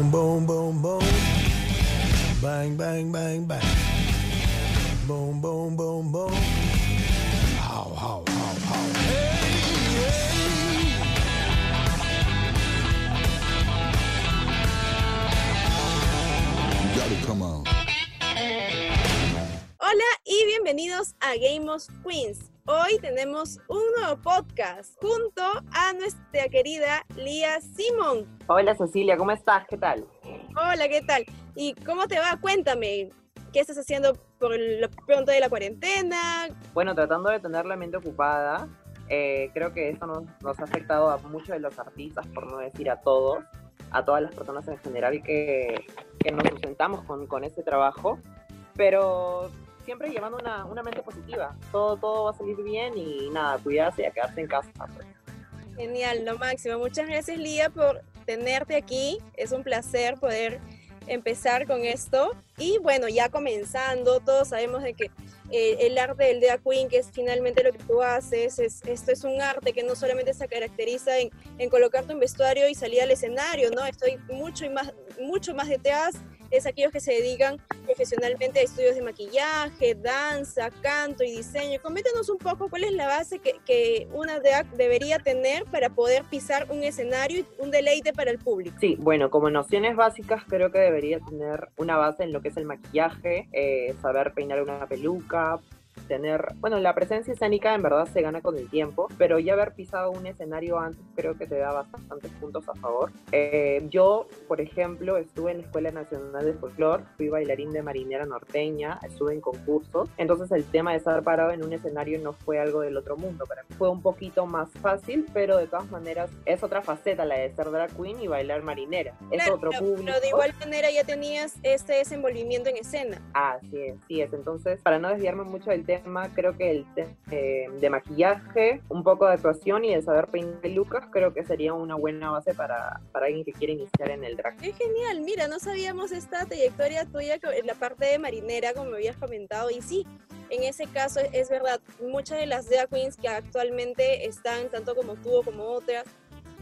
Boom, boom, boom, boom. Bang, bang, bang, bang. Boom, boom, boom, boom. How, how, how, how. Hey, hey. You gotta come on. Hola y bienvenidos a Game of Queens. Hoy tenemos un nuevo podcast junto a nuestra querida Lía Simón. Hola Cecilia, ¿cómo estás? ¿Qué tal? Hola, ¿qué tal? ¿Y cómo te va? Cuéntame, ¿qué estás haciendo por lo pronto de la cuarentena? Bueno, tratando de tener la mente ocupada, eh, creo que eso nos, nos ha afectado a muchos de los artistas, por no decir a todos, a todas las personas en general que, que nos sustentamos con, con ese trabajo, pero siempre llevando una, una mente positiva. Todo, todo va a salir bien y nada, cuidarse y a quedarse en casa. pues. Genial, lo máximo. Muchas gracias Lía por tenerte aquí. Es un placer poder empezar con esto. Y bueno, ya comenzando, todos sabemos de que eh, el arte del drag queen, que es finalmente lo que tú haces, es, esto es un arte que no solamente se caracteriza en, en colocarte un vestuario y salir al escenario, ¿no? Estoy mucho, y más, mucho más detrás, es aquellos que se dedican profesionalmente a estudios de maquillaje, danza, canto y diseño. Coméntanos un poco cuál es la base que, una drag debería tener para poder pisar un escenario y un deleite para el público. Sí, bueno, como nociones básicas creo que debería tener una base en lo que es el maquillaje, eh, saber peinar una peluca, tener, bueno, la presencia escénica en verdad se gana con el tiempo, pero ya haber pisado un escenario antes creo que te da bastantes puntos a favor. Eh, yo, por ejemplo, estuve en la Escuela Nacional de Folclore, fui bailarín de marinera norteña, estuve en concursos, entonces el tema de estar parado en un escenario no fue algo del otro mundo, para mí fue un poquito más fácil, pero de todas maneras es otra faceta la de ser drag queen y bailar marinera, es Claro, otro público. pero de igual manera ya tenías este desenvolvimiento en escena. Así es, sí es. Entonces, para no desviarme mucho del tema, creo que el tema de maquillaje, un poco de actuación y el saber peinar pelucas, creo que sería una buena base para, para alguien que quiere iniciar en el drag. Qué genial, mira, no sabíamos esta trayectoria tuya en la parte de marinera, como me habías comentado, y sí, en ese caso es verdad, muchas de las drag queens que actualmente están, tanto como tú como otras,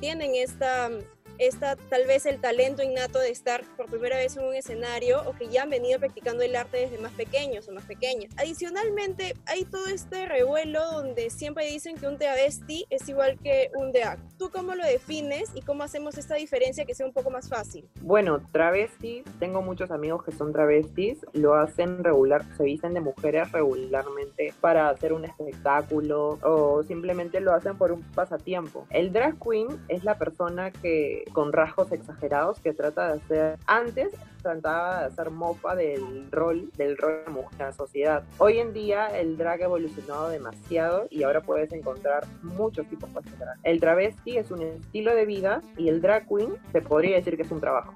tienen esta, esta tal vez el talento innato de estar por primera vez en un escenario o que ya han venido practicando el arte desde más pequeños o más pequeñas. Adicionalmente, hay todo este revuelo donde siempre dicen que un travesti es igual que un drag. ¿Tú cómo lo defines y cómo hacemos esta diferencia que sea un poco más fácil? Bueno, travestis, tengo muchos amigos que son travestis, lo hacen regular, se visten de mujeres regularmente para hacer un espectáculo o simplemente lo hacen por un pasatiempo. El drag queen es la persona que con rasgos exagerados que trata de hacer antes trataba de hacer mofa del rol del rol de mujer en la sociedad. Hoy en día el drag ha evolucionado demasiado y ahora puedes encontrar muchos tipos de drag. El travesti es un estilo de vida y el drag queen se podría decir que es un trabajo.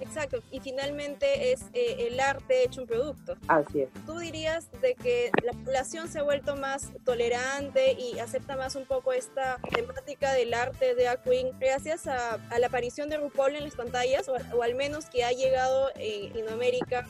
Exacto, y finalmente es eh, el arte hecho un producto. Así es. ¿Tú dirías de que la población se ha vuelto más tolerante y acepta más un poco esta temática del arte de queen gracias a, a la aparición de RuPaul en las pantallas o, o al menos que ha llegado en Latinoamérica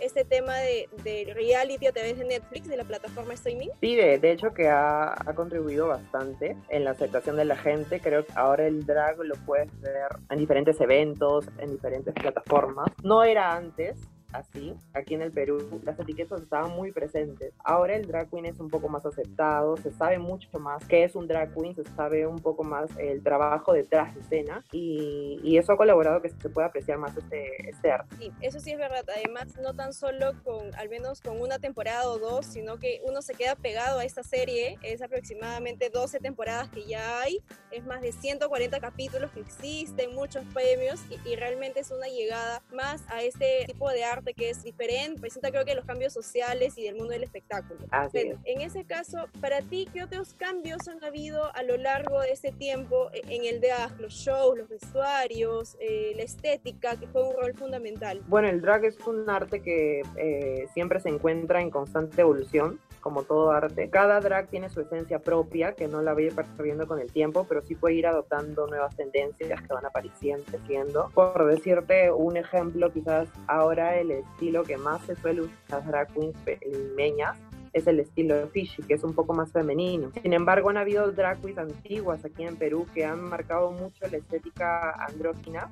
este tema de, de reality a través de Netflix, de la plataforma streaming? Sí, de, de hecho que ha, ha contribuido bastante en la aceptación de la gente. Creo que ahora el drag lo puedes ver en diferentes eventos, en diferentes plataformas. No era antes así. Aquí en el Perú las etiquetas estaban muy presentes. Ahora el drag queen es un poco más aceptado, se sabe mucho más qué es un drag queen, se sabe un poco más el trabajo detrás de escena y, y eso ha colaborado que se pueda apreciar más este, este arte. Sí, eso sí es verdad. Además, no tan solo con, al menos con una temporada o dos, sino que uno se queda pegado a esta serie. Es aproximadamente 12 temporadas que ya hay. Es más de 140 capítulos que existen, muchos premios y, y realmente es una llegada más a este tipo de arte que es diferente. Presenta creo que los cambios sociales y del mundo del espectáculo. Así es. Bueno, en ese caso, para ti, ¿qué otros cambios han habido a lo largo de este tiempo en el drag? Los shows, los vestuarios, eh, la estética, que fue un rol fundamental. Bueno, el drag es un arte que eh, siempre se encuentra en constante evolución, como todo arte. Cada drag tiene su esencia propia, que no la va a ir perdiendo con el tiempo, pero sí puede ir adoptando nuevas tendencias que van apareciendo. Por decirte un ejemplo, quizás ahora el estilo que más se suele usar las drag queens limeñas es el estilo de Fishy, que es un poco más femenino. Sin embargo, han habido drag queens antiguas aquí en Perú que han marcado mucho la estética andrógina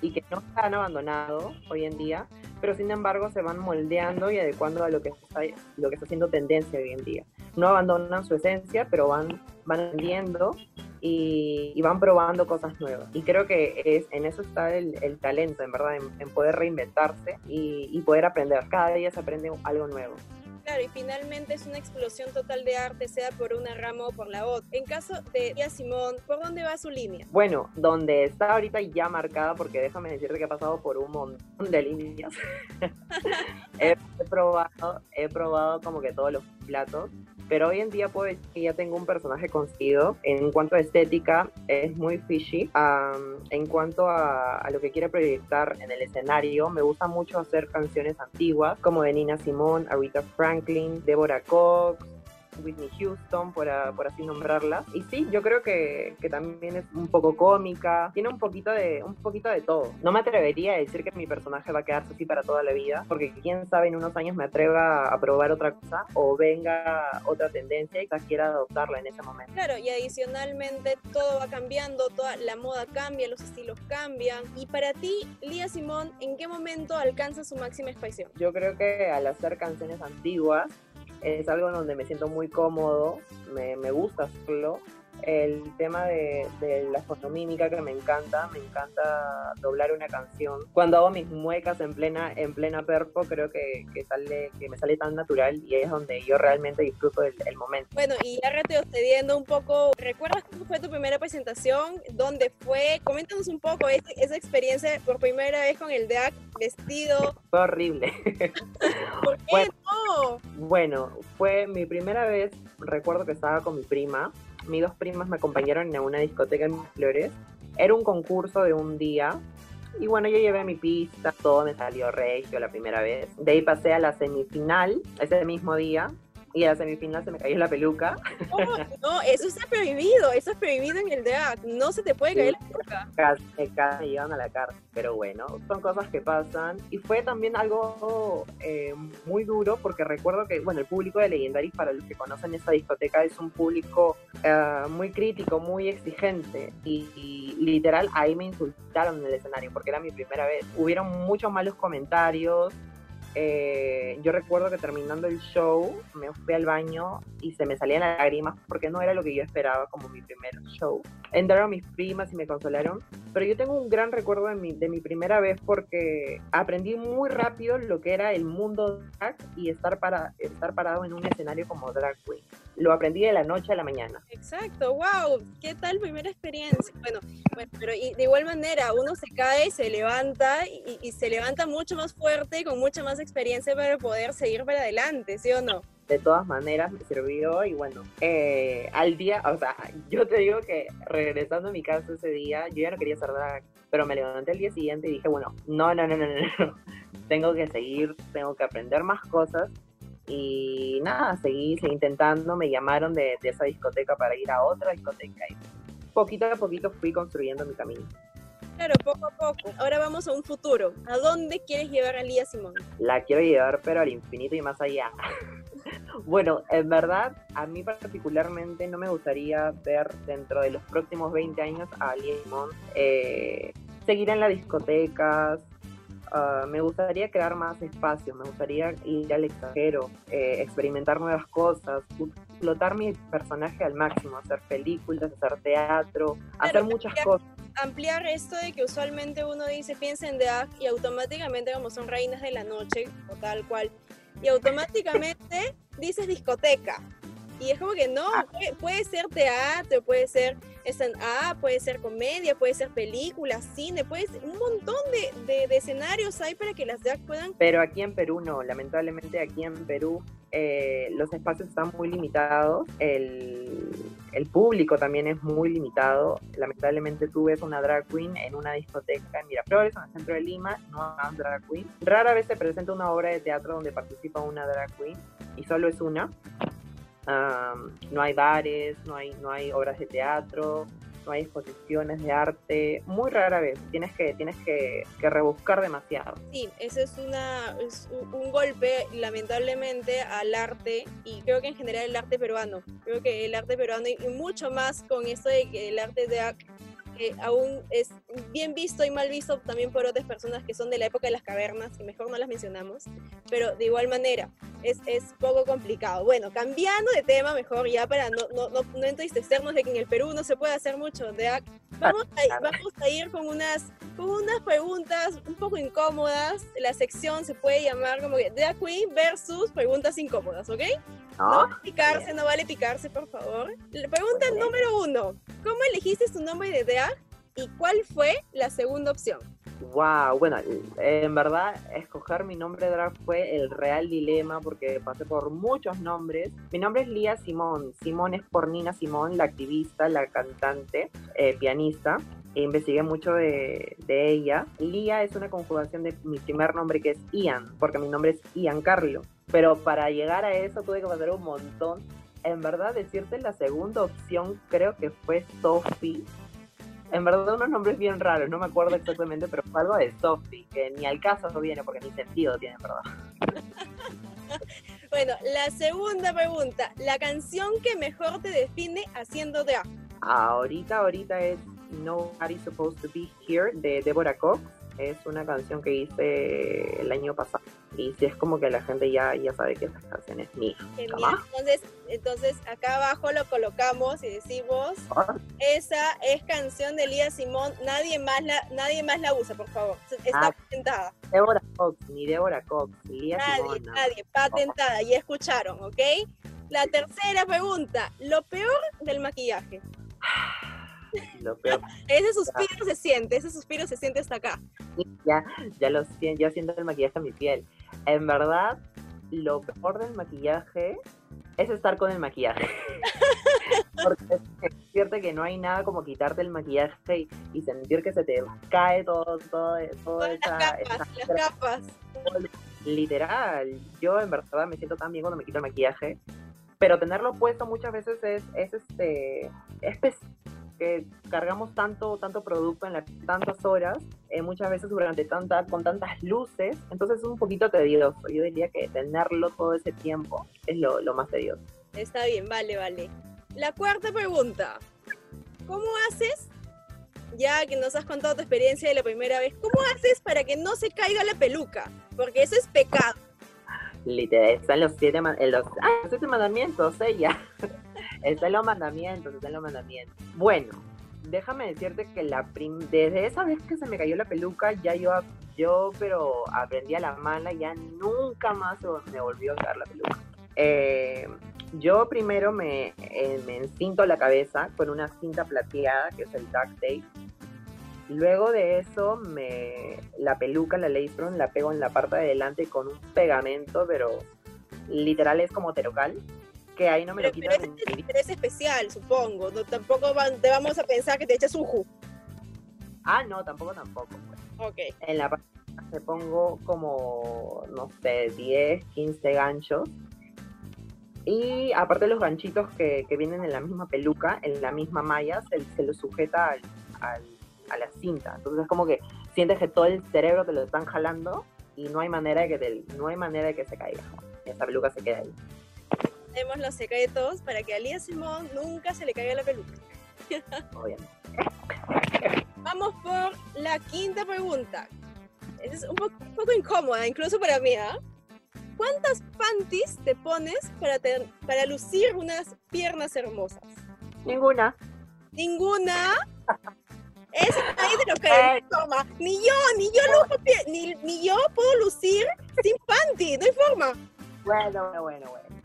Y que no han abandonado hoy en día, pero sin embargo se van moldeando y adecuando a lo que está, lo que está haciendo tendencia hoy en día. No abandonan su esencia, pero van, van aprendiendo y, van probando cosas nuevas. Y creo que es, en eso está el, talento, en verdad, en, poder reinventarse y poder aprender. Cada día se aprende algo nuevo. Claro, y finalmente es una explosión total de arte, sea por una rama o por la otra. En caso de Tía Simón, ¿por dónde va su línea? Bueno, donde está ahorita ya marcada, porque déjame decirte que he pasado por un montón de líneas. he, he probado, he probado como que todos los platos, pero hoy en día puedo decir que ya tengo un personaje conseguido. En cuanto a estética, es muy fishy. Am, en cuanto a, a lo que quiere proyectar en el escenario, me gusta mucho hacer canciones antiguas, como de Nina Simone, Aretha Franklin, Deborah Cox, Whitney Houston, por, a- por así nombrarla. Y sí, yo creo que, que también es un poco cómica, tiene un poquito, de, un poquito de todo. No me atrevería a decir que mi personaje va a quedarse así para toda la vida, porque quién sabe en unos años me atreva a probar otra cosa o venga otra tendencia y quizás quiera adoptarla en ese momento. Claro, y adicionalmente todo va cambiando, toda la moda cambia, los estilos cambian. Y para ti, Lía Simón, ¿en qué momento alcanza su máxima expresión? Yo creo que al hacer canciones antiguas es algo donde me siento muy cómodo, me, me gusta hacerlo. El tema de, de la fonomímica que me encanta, me encanta doblar una canción. Cuando hago mis muecas en plena, en plena perpo, creo que, que, sale, que me sale tan natural y es donde yo realmente disfruto el, el momento. Bueno, y ya retrocediendo un poco, ¿recuerdas cómo fue tu primera presentación? ¿Dónde fue? Coméntanos un poco esa experiencia por primera vez con el DAC vestido. Fue horrible. ¿Por qué Bueno. no? Bueno, fue mi primera vez, recuerdo que estaba con mi prima, mis dos primas me acompañaron a una discoteca en Flores, era un concurso de un día, y bueno, yo llevé mi pista, todo me salió regio la primera vez, de ahí pasé a la semifinal ese mismo día, y a semifinal se me cayó la peluca, ¿Cómo? No, eso está prohibido, eso es prohibido en el DAC. No se te puede caer la boca. casi, casi me llevan a la cárcel, pero bueno, son cosas que pasan, y fue también algo eh, muy duro, porque recuerdo que, bueno, el público de Legendaris, para los que conocen esa discoteca, es un público eh, muy crítico, muy exigente y, y literal ahí me insultaron en el escenario porque era mi primera vez. Hubieron muchos malos comentarios. Eh, yo recuerdo que terminando el show me fui al baño y se me salían las lágrimas porque no era lo que yo esperaba como mi primer show. Entraron mis primas y me consolaron, pero yo tengo un gran recuerdo de mi, de mi primera vez porque aprendí muy rápido lo que era el mundo drag y estar, para, estar parado en un escenario como drag queen. Lo aprendí de la noche a la mañana. Exacto, wow, ¿qué tal primera experiencia? Bueno, bueno, pero y de igual manera uno se cae, se levanta y, y se levanta mucho más fuerte, con mucha más experiencia para poder seguir para adelante, ¿sí o no? de todas maneras me sirvió y bueno, eh, al día, o sea, yo te digo que regresando a mi casa ese día, yo ya no quería hacer pero me levanté el día siguiente y dije, bueno, no, no, no, no, no, no. tengo que seguir, tengo que aprender más cosas y nada, seguí, seguí intentando, me llamaron de, de esa discoteca para ir a otra discoteca y poquito a poquito fui construyendo mi camino. Claro, poco a poco. Ahora vamos a un futuro. ¿A dónde quieres llevar a Lía Simón? la quiero llevar, pero al infinito y más allá. bueno, en verdad, a mí particularmente no me gustaría ver dentro de los próximos 20 años a Ali Simón eh, seguir en las discotecas. Ah, me gustaría crear más espacios, me gustaría ir al extranjero, eh, experimentar nuevas cosas, explotar mi personaje al máximo, hacer películas, hacer teatro, hacer muchas cosas. Ampliar esto de que usualmente uno dice piensa en drag y automáticamente como son reinas de la noche o tal cual y automáticamente dices discoteca y es como que no puede, puede ser teatro puede ser stand-up puede ser comedia puede ser película cine puede ser un montón de, de- de escenarios hay para que las drag puedan Pero aquí en Perú no, lamentablemente aquí en Perú eh, los espacios están muy limitados, el, el público también es muy limitado. Lamentablemente tú ves una drag queen en una discoteca en Miraflores, en el centro de Lima, no hay drag queen. Rara vez se presenta una obra de teatro donde participa una drag queen y solo es una. Am, no hay bares, no hay, no hay obras de teatro, no hay exposiciones de arte, muy rara vez, tienes que, tienes que, que rebuscar demasiado. Sí, ese es, una, es un, un golpe lamentablemente al arte y creo que en general el arte peruano. Creo que el arte peruano y, mucho más con esto de que el arte de que aún es bien visto y mal visto también por otras personas que son de la época de las cavernas, que mejor no las mencionamos, pero de igual manera es, es poco complicado. Bueno, cambiando de tema mejor ya para no, no, no, no entristecernos de que en el Perú no se puede hacer mucho, ac- vamos a, vamos a ir con unas, con unas preguntas un poco incómodas. La sección se puede llamar como que Drag Queen versus preguntas incómodas, ¿ok? No ¿No? vale picarse, no vale picarse, por favor. La pregunta número uno. ¿Cómo elegiste tu nombre de drag y cuál fue la segunda opción? Wow, bueno, en verdad escoger mi nombre de drag fue el real dilema porque pasé por muchos nombres. Mi nombre es Lía Simón. Simón es por Nina Simón, la activista, la cantante, eh, pianista. E investigué mucho de, de ella. Lía es una conjugación de mi primer nombre que es Ian, porque mi nombre es Ian Carlo. Pero para llegar a eso tuve que pasar un montón. En verdad, decirte la segunda opción creo que fue Sophie. En verdad, unos nombres bien raros, no me acuerdo exactamente, pero fue algo de Sophie, que ni al caso no viene porque ni sentido tiene, en verdad. Bueno, la segunda pregunta. La canción que mejor te define haciendo drag. Ahorita, ahorita es Nobody's Supposed to Be Here de Deborah Cox. Es una canción que hice el año pasado. Y sí es como que la gente ya, ya sabe que esa canción es mía. Entonces, entonces acá abajo lo colocamos y decimos, esa es canción de Lía Simón, nadie más la, nadie más la usa, por favor. Está Ah. patentada. Deborah Cox, ni Deborah Cox, Lía Nadie, Simona. nadie, patentada, ya escucharon, ¿ok? La tercera pregunta, lo peor del maquillaje. Lo peor. Ese suspiro se siente, ese suspiro se siente hasta acá. ya, ya lo siento, ya siento el maquillaje en mi piel. En verdad, lo peor del maquillaje es estar con el maquillaje. Porque es cierto que no hay nada como quitarte el maquillaje y, y sentir que se te cae todo, todo, todo esa, las esa- capas, las capas. literal. Yo en verdad me siento tan bien cuando me quito el maquillaje, pero tenerlo puesto muchas veces es, es este, es pes- que cargamos tanto, tanto producto en las tantas horas, eh, muchas veces durante tanta, con tantas luces, entonces es un poquito tedioso. Yo diría que tenerlo todo ese tiempo es lo, lo más tedioso. Está bien, vale, vale. La cuarta pregunta. ¿Cómo haces, ya que nos has contado tu experiencia de la primera vez, cómo haces para que no se caiga la peluca? Porque eso es pecado. Literal, están los siete, los, ah, los siete mandamientos, ella. Están los mandamientos, están los mandamientos. Bueno, déjame decirte que la prim- desde esa vez que se me cayó la peluca, ya yo, yo pero aprendí a la mala, ya nunca más me volvió a caer la peluca. Eh, yo primero me, eh, me encinto la cabeza con una cinta plateada, que es el duct tape. Luego de eso, me, la peluca, la lace front, la pego en la parte de adelante con un pegamento, pero literal es como terocal, que ahí no me Pero, lo pero quitan. ese ni- es, pero es especial, supongo. No, tampoco van- te vamos a pensar que te echas un ju. Ah, no, tampoco, tampoco. pues. Ok. En la parte me pongo como, no sé, 10, 15 ganchos. Y aparte los ganchitos que, que vienen en la misma peluca, en la misma malla, se, se lo sujeta al, al- a la cinta. Entonces es como que sientes que todo el cerebro te lo están jalando y no hay manera de que, te- no hay manera de que se caiga. Esa peluca se queda ahí. Tenemos los secretos para que a Lía Simón nunca se le caiga la peluca. obviamente. Vamos por la quinta pregunta. Es un poco, un poco incómoda, incluso para mí. ¿ah? ¿Cuántas panties te pones para, ter- para lucir unas piernas hermosas? Ninguna. Ninguna. Eso nadie te lo cree. No hay forma. Ni yo, ni yo, lujo ni, ni yo puedo lucir sin panty. No hay forma. Bueno, bueno, bueno, bueno.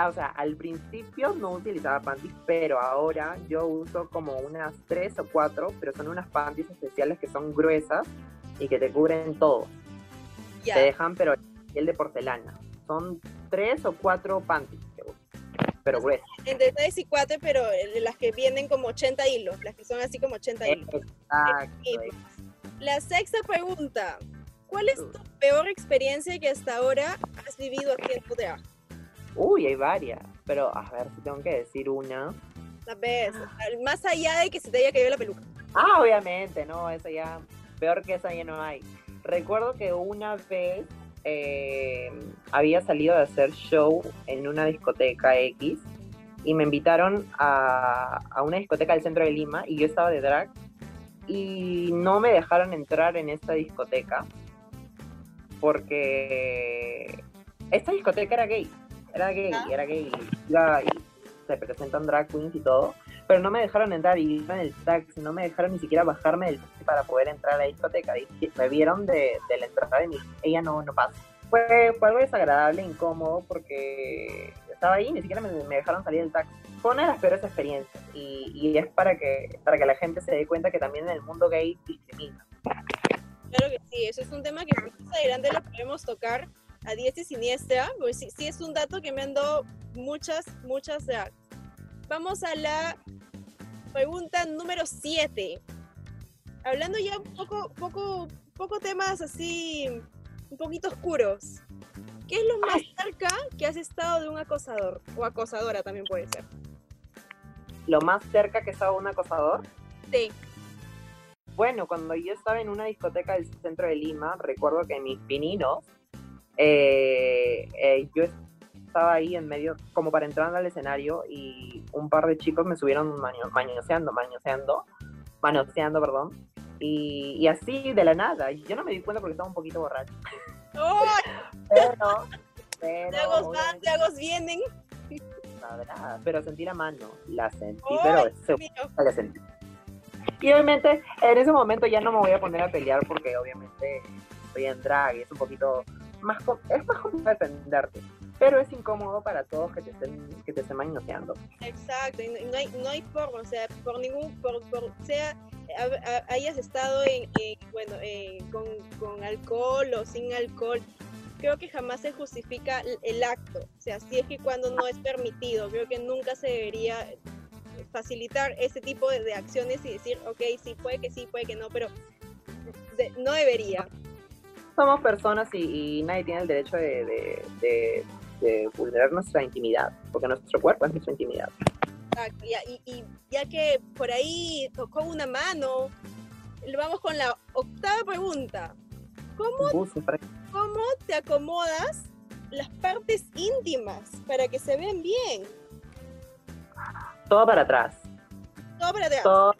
Ah, o sea, al principio no utilizaba panties, pero ahora yo uso como unas tres o cuatro, pero son unas panties especiales que son gruesas y que te cubren todo. Ya. Te dejan, pero piel de porcelana. Son tres o cuatro panties que uso, pero gruesas. Entre 3 y 4, pero las que vienen como 80 hilos. Las que son así como 80 hilos. Exacto. La sexta pregunta. ¿Cuál es tu peor experiencia que hasta ahora has vivido haciendo drag? Uy, hay varias, pero a ver si tengo que decir una. La vez, más allá de que se te haya caído la peluca. Ah, obviamente, no, eso ya, peor que esa ya no hay. Recuerdo que una vez eh, había salido de hacer show en una discoteca X y me invitaron a, a una discoteca del centro de Lima y yo estaba de drag y no me dejaron entrar en esta discoteca porque esta discoteca era gay, era gay, Ah. era gay, iba y se presentan drag queens y todo, pero no me dejaron entrar y iba en el taxi, no me dejaron ni siquiera bajarme del taxi para poder entrar a la discoteca, Dije- me vieron de, de la entrada y me ella no, no pasa. Fue, fue algo desagradable, incómodo, porque estaba ahí y ni siquiera me, me dejaron salir del taxi. Fue una de las peores experiencias y, y es para que, para que la gente se dé cuenta que también en el mundo gay discrimina. Claro que sí, eso es un tema que más adelante lo podemos tocar a diestra y siniestra, porque sí, sí es un dato que me han dado muchas, muchas. Vamos a la pregunta número 7. Hablando ya un poco, poco, poco temas así, un poquito oscuros. ¿Qué es lo más cerca que has estado de un acosador? O acosadora también puede ser. Lo más cerca que estaba un acosador Sí. Bueno, cuando yo estaba en una discoteca del centro de Lima, recuerdo que mis pininos, eh, eh, yo estaba ahí en medio, como para entrar al escenario, y un par de chicos me subieron maño- mañoseando, mañoseando, manoseando, perdón, y, y así de la nada. Yo no me di cuenta porque estaba un poquito borracho. Pero, pero, Tragos van, tragos vienen. nada, pero sentí la mano, la sentí, ¡Ay, pero se la sentí. Y obviamente en ese momento ya no me voy a poner a pelear porque obviamente estoy en drag y es un poquito más es más complicado defenderte. Pero es incómodo para todos que te estén, que te estén manoseando. Exacto, y no, hay, no hay forma, o sea, por ningún, por, por sea, ha- ha- hayas estado en, en, bueno, eh, con, con alcohol o sin alcohol, creo que jamás se justifica el, acto, o sea, si es que cuando no es permitido, creo que nunca se debería facilitar ese tipo de, de acciones y decir, ok, sí, puede que sí, puede que no, pero de- no debería. Somos personas y, y nadie tiene el derecho de, de- de- de vulnerar nuestra intimidad, porque nuestro cuerpo es nuestra intimidad. Exacto, y, y ya que por ahí tocó una mano, vamos con la octava pregunta. ¿Cómo ¿Cómo te acomodas las partes íntimas para que se vean bien? Todo para atrás. Todo para atrás. Todo,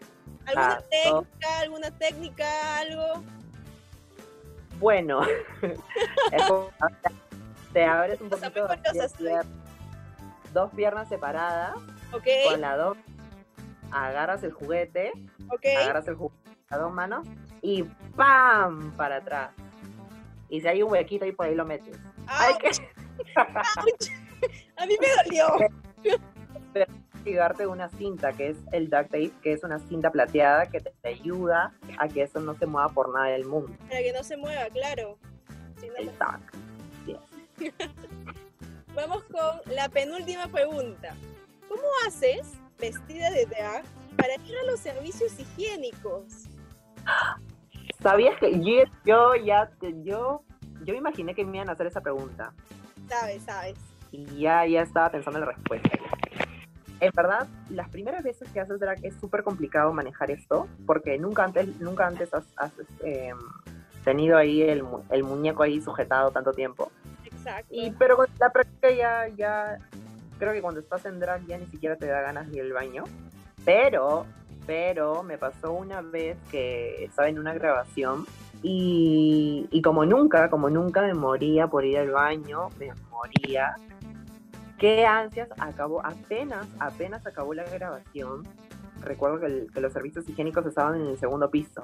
¿Alguna ah, todo. técnica, alguna técnica, algo? Bueno. Como- te abres un O sea, poquito pier- dos piernas separadas ¿Ok? con las dos agarras el juguete, ¿Ok? agarras el juguete con las dos manos y ¡pam! para atrás. Y si hay un huequito ahí por ahí lo metes. Hay ¡Auch! que. A mí me dolió. ligarte una cinta que es el duct tape, que es una cinta plateada que te, te ayuda a que eso no se mueva por nada del mundo. Para que no se mueva, claro. Si no. Vamos con la penúltima pregunta. ¿Cómo haces, vestida de drag, para ir a los servicios higiénicos? ¿Sabías que yo, yo ya yo yo me imaginé que me iban a hacer esa pregunta Sabes, sabes. y ya ya estaba pensando en la respuesta. En verdad, las primeras veces que haces drag es súper complicado manejar esto porque nunca antes nunca antes has, has, este, tenido ahí el, el muñeco ahí sujetado tanto tiempo. Exacto. Y pero con la práctica ya ya creo que cuando estás en drag ya ni siquiera te da ganas de ir al baño. Pero pero me pasó una vez que estaba en una grabación y, y como nunca, como nunca me moría por ir al baño, me moría. Qué ansias, acabó, apenas, apenas acabó la grabación. Recuerdo que, el- que los servicios higiénicos estaban en el segundo piso.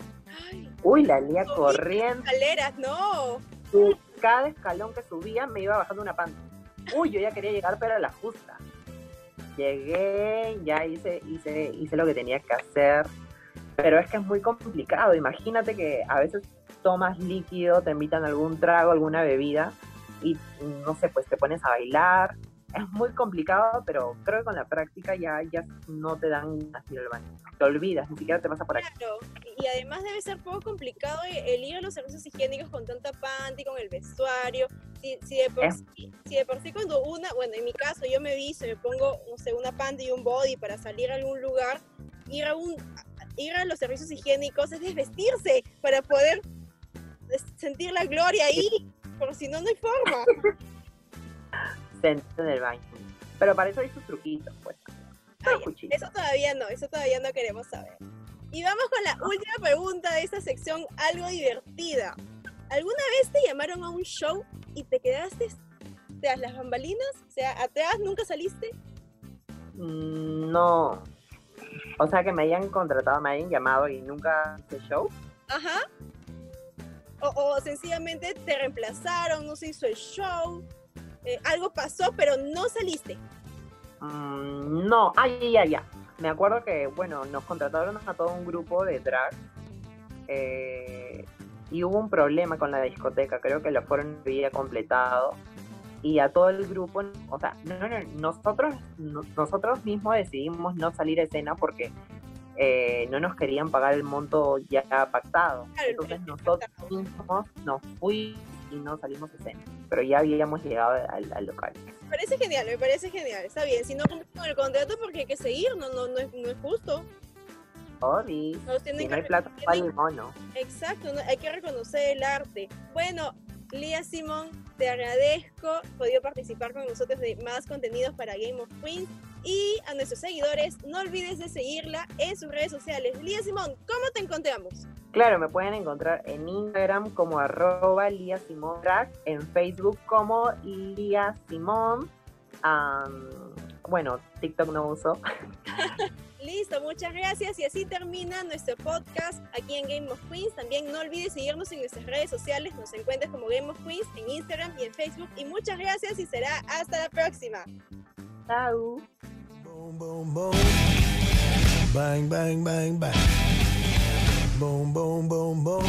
Ay, Uy, la lía corriendo. escaleras, no. y Cada escalón que subía me iba bajando una panta. Uy, yo ya quería llegar, pero a la justa. Llegué, ya hice, hice, hice lo que tenía que hacer. Pero es que es muy complicado. Imagínate que a veces tomas líquido, te invitan a algún trago, alguna bebida, y no sé, pues te pones a bailar. Es muy complicado, pero creo que con la práctica ya, ya no te dan ir al baño. Te olvidas, ni siquiera te pasa por aquí. Claro, y además debe ser poco complicado el ir a los servicios higiénicos con tanta panty, con el vestuario. Si, si, de por sí, si de por sí cuando una, bueno, en mi caso yo me visto, me pongo, no sé, una panty y un body para salir a algún lugar, ir a, un, ir a los servicios higiénicos es desvestirse para poder sentir la gloria ahí, porque si no, no hay forma. En el baño. Pero para eso hay sus truquitos, pues. Ah. Eso todavía no, eso todavía no queremos saber. Y vamos con la última pregunta de esta sección, algo divertida. ¿Alguna vez te llamaron a un show y te quedaste tras las bambalinas? O sea, atrás nunca saliste. Mm, No. O sea, que me hayan contratado, me hayan llamado y nunca hice show. Ajá. O, o sencillamente te reemplazaron, no se hizo el show. Eh, algo pasó, pero no saliste. Mm, no, ay, ya, ya. Me acuerdo que, bueno, nos contrataron a todo un grupo de drag eh, y hubo un problema con la discoteca. Creo que lo fueron había completado y a todo el grupo, o sea, no, no, nosotros, no- nosotros mismos decidimos no salir a escena porque eh, no nos querían pagar el monto ya pactado. Entonces nosotros mismos nos fuimos y no salimos a escena, pero ya habíamos llegado al, al local. Me parece genial, me parece genial. Está bien, si no cumples con el contrato, porque hay que seguir, no, no, no, es, no es justo. Sorry, Nos tienen si que no hay plata, vale el mono. Exacto, ¿no? hay que reconocer el arte. Bueno, Lía Simón, te agradezco podido participar con nosotros de más contenidos para Game of Queens y a nuestros seguidores, no olvides de seguirla en sus redes sociales. Lía Simón, ¿cómo te encontramos? Claro, me pueden encontrar en Instagram como arroba Lía Simón Drag, en Facebook como Lía Simón. bueno, TikTok no uso. Listo, muchas gracias y así termina nuestro podcast aquí en Game of Queens. También no olvides seguirnos en nuestras redes sociales, nos encuentras como Game of Queens en Instagram y en Facebook. Y muchas gracias y será hasta la próxima. Chao. Boom, boom, boom. Bang, bang, bang, bang. boom, boom, boom, boom.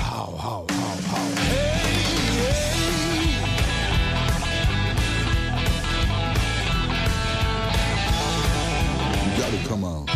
How, how, how, how. Hey, hey. You gotta come on.